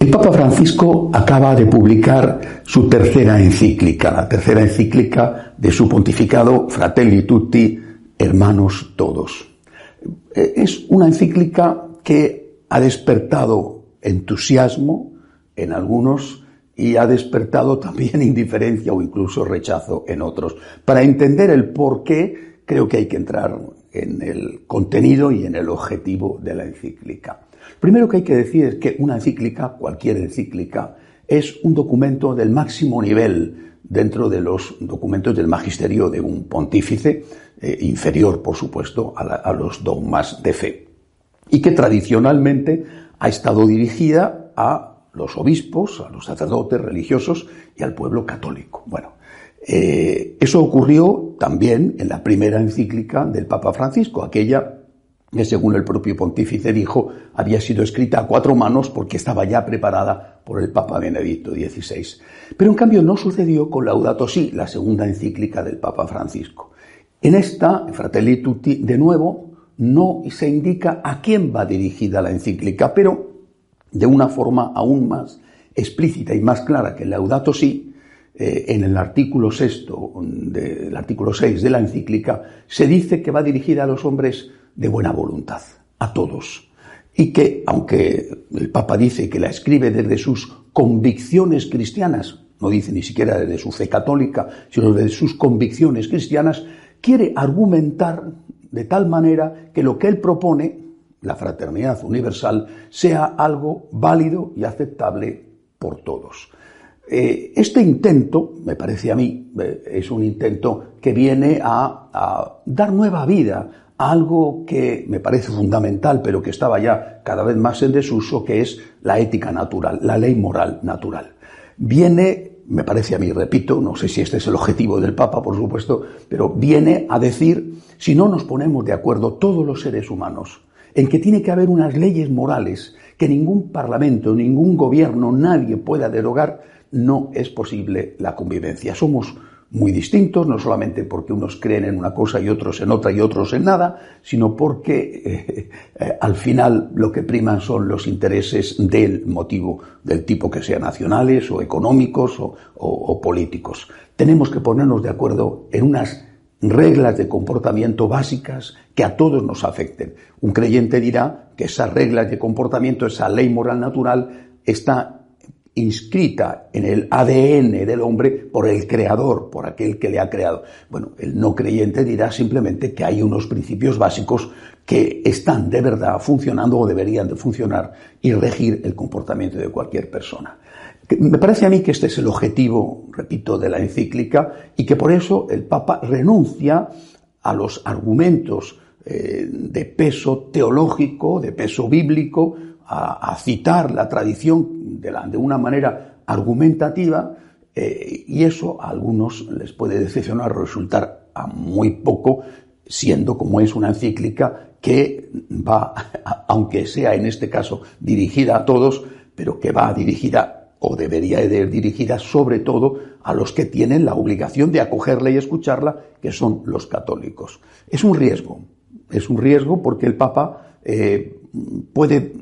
El Papa Francisco acaba de publicar su tercera encíclica, la tercera encíclica de su pontificado Fratelli Tutti, Hermanos Todos. Eh, es una encíclica que ha despertado entusiasmo en algunos y ha despertado también indiferencia o incluso rechazo en otros. Para entender el por qué, creo que hay que entrar en el contenido y en el objetivo de la encíclica. Primero que hay que decir es que una encíclica, cualquier encíclica, es un documento del máximo nivel dentro de los documentos del magisterio de un pontífice, eh, inferior, por supuesto, a, los dogmas de fe, y que tradicionalmente ha estado dirigida a los obispos, a los sacerdotes religiosos y al pueblo católico. Bueno, eh, eso ocurrió también en la primera encíclica del Papa Francisco, aquella que según el propio pontífice dijo, había sido escrita a cuatro manos porque estaba ya preparada por el Papa Benedicto XVI. Pero en cambio no sucedió con Laudato Si, la segunda encíclica del Papa Francisco. En esta, Fratelli Tutti, de nuevo, no se indica a quién va dirigida la encíclica, pero de una forma aún más explícita y más clara que Laudato Si, eh, en el artículo sexto del artículo 6 de la encíclica, se dice que va dirigida a los hombres de buena voluntad, a todos. Y que, aunque el Papa dice que la escribe desde sus convicciones cristianas, no dice ni siquiera desde su fe católica, sino desde sus convicciones cristianas, quiere argumentar de tal manera que lo que él propone, la fraternidad universal, sea algo válido y aceptable por todos. Eh, este intento, me parece a mí, eh, es un intento que viene a, a dar nueva vida algo que me parece fundamental, pero que estaba ya cada vez más en desuso, que es la ética natural, la ley moral natural. Viene, me parece a mí, repito, no sé si este es el objetivo del Papa, por supuesto, pero viene a decir, si no nos ponemos de acuerdo todos los seres humanos, en que tiene que haber unas leyes morales que ningún parlamento, ningún gobierno, nadie pueda derogar, no es posible la convivencia. Somos muy distintos, no solamente porque unos creen en una cosa y otros en otra y otros en nada, sino porque eh, eh, al final lo que priman son los intereses del motivo, del tipo que sea nacionales o económicos o, o políticos. Tenemos que ponernos de acuerdo en unas reglas de comportamiento básicas que a todos nos afecten. Un creyente dirá que esas reglas de comportamiento, esa ley moral natural, está inscrita en el ADN del hombre por el creador, por aquel que le ha creado. Bueno, el no creyente dirá simplemente que hay unos principios básicos que están de verdad funcionando o deberían de funcionar y regir el comportamiento de cualquier persona. Me parece a mí que este es el objetivo, repito, de la encíclica y que por eso el Papa renuncia a los argumentos eh, de peso teológico, de peso bíblico, a, citar la tradición de, de una manera argumentativa eh, y eso a algunos les puede decepcionar, resultar a muy poco, siendo como es una encíclica que va, aunque sea en este caso dirigida a todos, pero que va dirigida o debería ir dirigida sobre todo a los que tienen la obligación de acogerla y escucharla, que son los católicos. Es un riesgo, es un riesgo porque el Papa eh, puede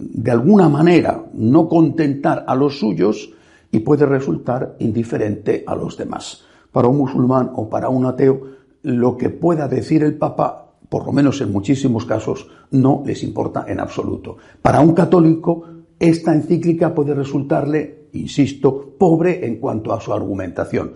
de alguna manera no contentar a los suyos y puede resultar indiferente a los demás. Para un musulmán o para un ateo, lo que pueda decir el Papa, por lo menos en muchísimos casos, no les importa en absoluto. Para un católico, esta encíclica puede resultarle, insisto, pobre en cuanto a su argumentación.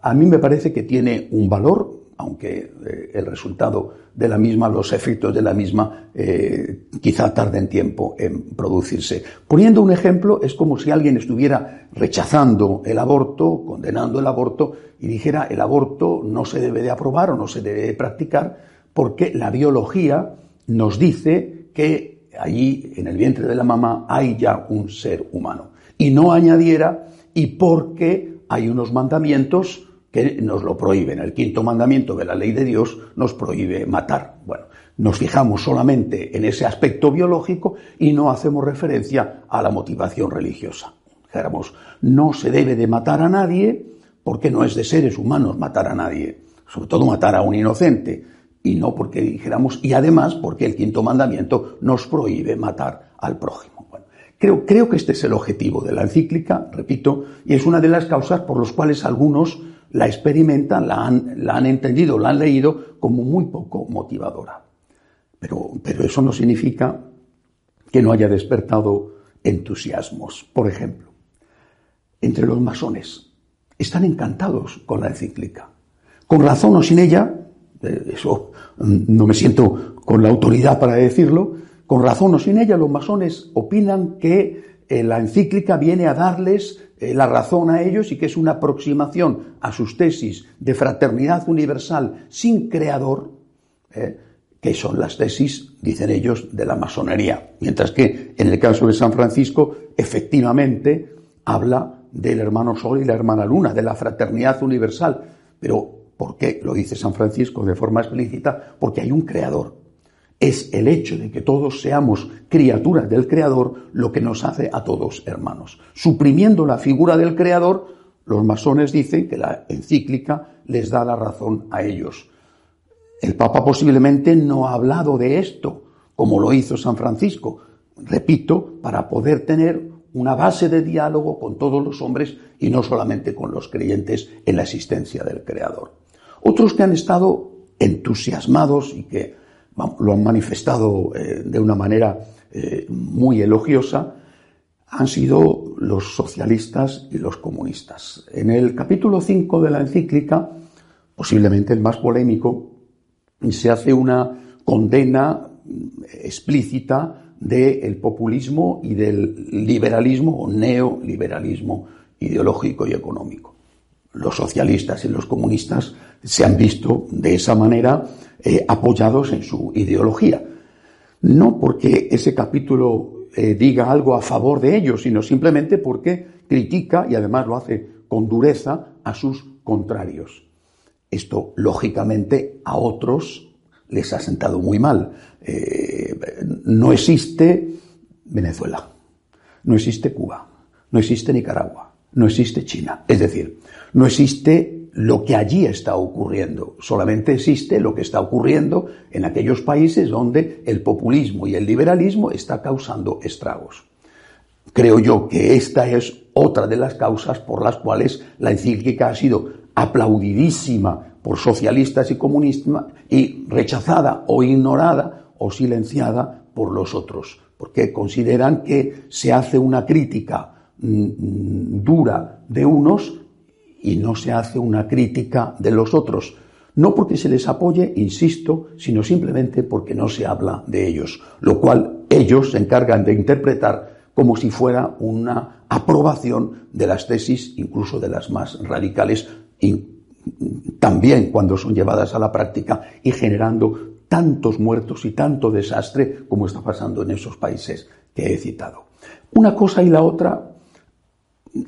A mí me parece que tiene un valor, aunque eh, el resultado de la misma, los efectos de la misma, eh, quizá tarden tiempo en producirse. Poniendo un ejemplo, es como si alguien estuviera rechazando el aborto, condenando el aborto, y dijera el aborto no se debe de aprobar o no se debe de practicar, porque la biología nos dice que allí, en el vientre de la mamá, hay ya un ser humano. Y no añadiera, y porque hay unos mandamientos que nos lo prohíben. El quinto mandamiento de la ley de Dios nos prohíbe matar. Bueno, nos fijamos solamente en ese aspecto biológico y no hacemos referencia a la motivación religiosa. Dijéramos, no se debe de matar a nadie porque no es de seres humanos matar a nadie, sobre todo matar a un inocente, y no porque dijéramos, y además porque el quinto mandamiento nos prohíbe matar al prójimo. Bueno, Creo, creo que este es el objetivo de la encíclica, repito, y es una de las causas por las cuales algunos la experimentan, la han, la han entendido, la han leído como muy poco motivadora. Pero, pero eso no significa que no haya despertado entusiasmos. Por ejemplo, entre los masones están encantados con la encíclica. Con razón o sin ella, eh, eso mm, no me siento con la autoridad para decirlo, con razón o sin ella, los masones opinan que eh, la encíclica viene a darles la razón a ellos y que es una aproximación a sus tesis de fraternidad universal sin creador, que son las tesis, dicen ellos, de la masonería. Mientras que en el caso de San Francisco, efectivamente, habla del hermano Sol y la hermana Luna, de la fraternidad universal. Pero, ¿por qué lo dice San Francisco de forma explícita? Porque hay un creador. Es el hecho de que todos seamos criaturas del creador lo que nos hace a todos hermanos. Suprimiendo la figura del creador, los masones dicen que la encíclica les da la razón a ellos. El Papa posiblemente no ha hablado de esto, como lo hizo San Francisco, repito, para poder tener una base de diálogo con todos los hombres y no solamente con los creyentes en la existencia del Creador. Otros que han estado entusiasmados y que lo han manifestado eh, de una manera eh, muy elogiosa han sido los socialistas y los comunistas. En el capítulo 5 de la encíclica, posiblemente el más polémico, se hace una condena explícita del populismo y del liberalismo o neoliberalismo ideológico y económico. Los socialistas y los comunistas se han visto de esa manera eh, apoyados en su ideología. No porque ese capítulo eh, diga algo a favor de ellos, sino simplemente porque critica y además lo hace con dureza a sus contrarios. Esto, lógicamente, a otros les ha sentado muy mal. Eh, no existe Venezuela, no existe Cuba, no existe Nicaragua, no existe China. Es decir, no existe lo que allí está ocurriendo, solamente existe lo que está ocurriendo en aquellos países donde el populismo y el liberalismo está causando estragos. Creo yo que esta es otra de las causas por las cuales la encíclica ha sido aplaudidísima por socialistas y comunistas y rechazada o ignorada o silenciada por los otros, porque consideran que se hace una crítica mm, dura de unos y no se hace una crítica de los otros. No porque se les apoye, insisto, sino simplemente porque no se habla de ellos, lo cual ellos se encargan de interpretar como si fuera una aprobación de las tesis, incluso de las más radicales, también cuando son llevadas a la práctica y generando tantos muertos y tanto desastre como está pasando en esos países que he citado. Una cosa y la otra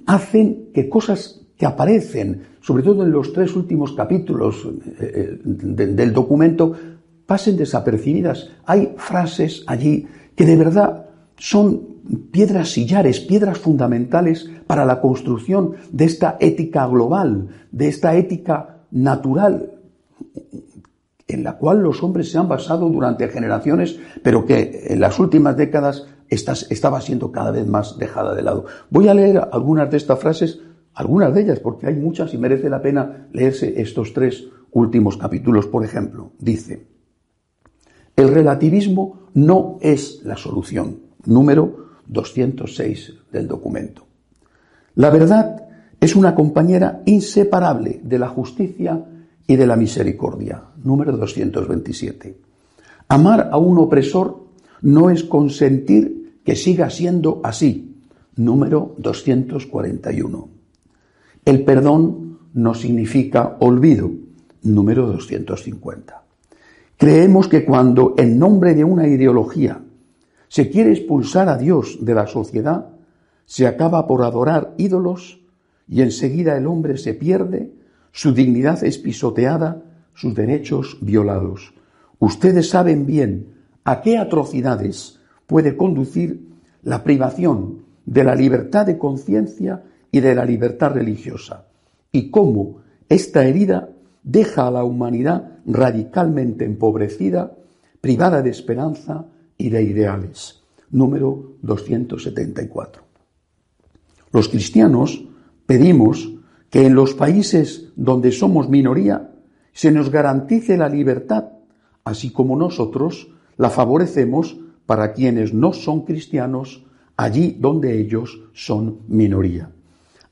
hacen que cosas que aparecen, sobre todo en los tres últimos capítulos eh, eh, del documento, pasen desapercibidas. Hay frases allí que de verdad son piedras sillares, piedras fundamentales para la construcción de esta ética global, de esta ética natural en la cual los hombres se han basado durante generaciones, pero que en las últimas décadas estaba siendo cada vez más dejada de lado. Voy a leer algunas de estas frases, algunas de ellas, porque hay muchas y merece la pena leerse estos tres últimos capítulos. Por ejemplo, dice, el relativismo no es la solución. Número 206 del documento. La verdad es una compañera inseparable de la justicia y de la misericordia. Número 227. Amar a un opresor no es consentir que siga siendo así. Número 241. El perdón no significa olvido. Número 250. Creemos que cuando en nombre de una ideología se quiere expulsar a Dios de la sociedad, se acaba por adorar ídolos y enseguida el hombre se pierde, su dignidad es pisoteada, sus derechos violados. Ustedes saben bien a qué atrocidades puede conducir la privación de la libertad de conciencia y de la libertad religiosa, y cómo esta herida deja a la humanidad radicalmente empobrecida, privada de esperanza y de ideales. número 274. Los cristianos pedimos que en los países donde somos minoría se nos garantice la libertad, así como nosotros la favorecemos para quienes no son cristianos allí donde ellos son minoría.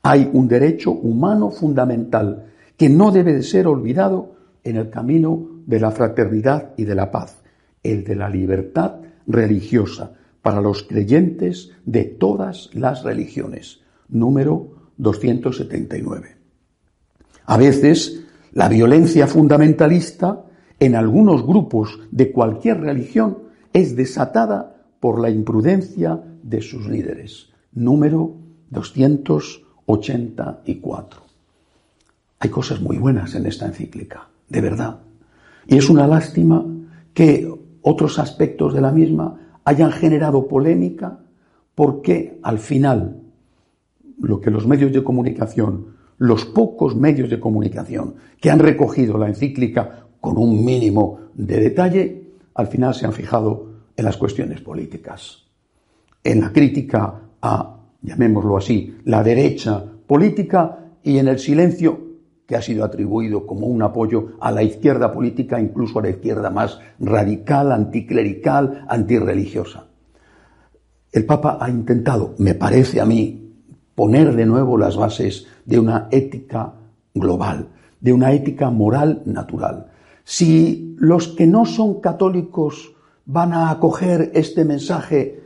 Hay un derecho humano fundamental que no debe de ser olvidado en el camino de la fraternidad y de la paz, el de la libertad religiosa para los creyentes de todas las religiones. Número 279. A veces, la violencia fundamentalista en algunos grupos de cualquier religión es desatada por la imprudencia de sus líderes. Número 284. Hay cosas muy buenas en esta encíclica, de verdad. Y es una lástima que otros aspectos de la misma hayan generado polémica porque al final lo que los medios de comunicación, los pocos medios de comunicación que han recogido la encíclica con un mínimo de detalle, al final se han fijado en las cuestiones políticas, en la crítica a, llamémoslo así, la derecha política y en el silencio que ha sido atribuido como un apoyo a la izquierda política, incluso a la izquierda más radical, anticlerical, antirreligiosa. El Papa ha intentado, me parece a mí, poner de nuevo las bases de una ética global, de una ética moral natural. Si los que no son católicos van a acoger este mensaje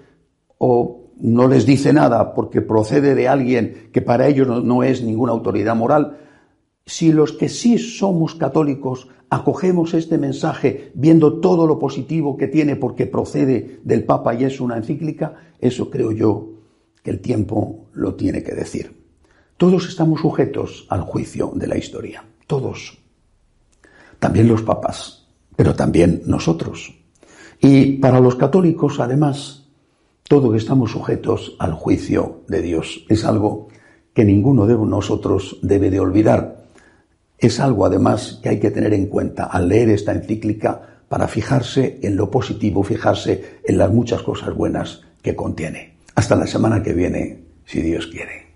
o no les dice nada porque procede de alguien que para ellos no, es ninguna autoridad moral, si los que sí somos católicos acogemos este mensaje viendo todo lo positivo que tiene porque procede del Papa y es una encíclica, eso creo yo que el tiempo lo tiene que decir. Todos estamos sujetos al juicio de la historia, todos. También los papas, pero también nosotros. Y para los católicos, además, todos estamos sujetos al juicio de Dios. Es algo que ninguno de nosotros debe de olvidar. Es algo, además, que hay que tener en cuenta al leer esta encíclica para fijarse en lo positivo, fijarse en las muchas cosas buenas que contiene. Hasta la semana que viene, si Dios quiere.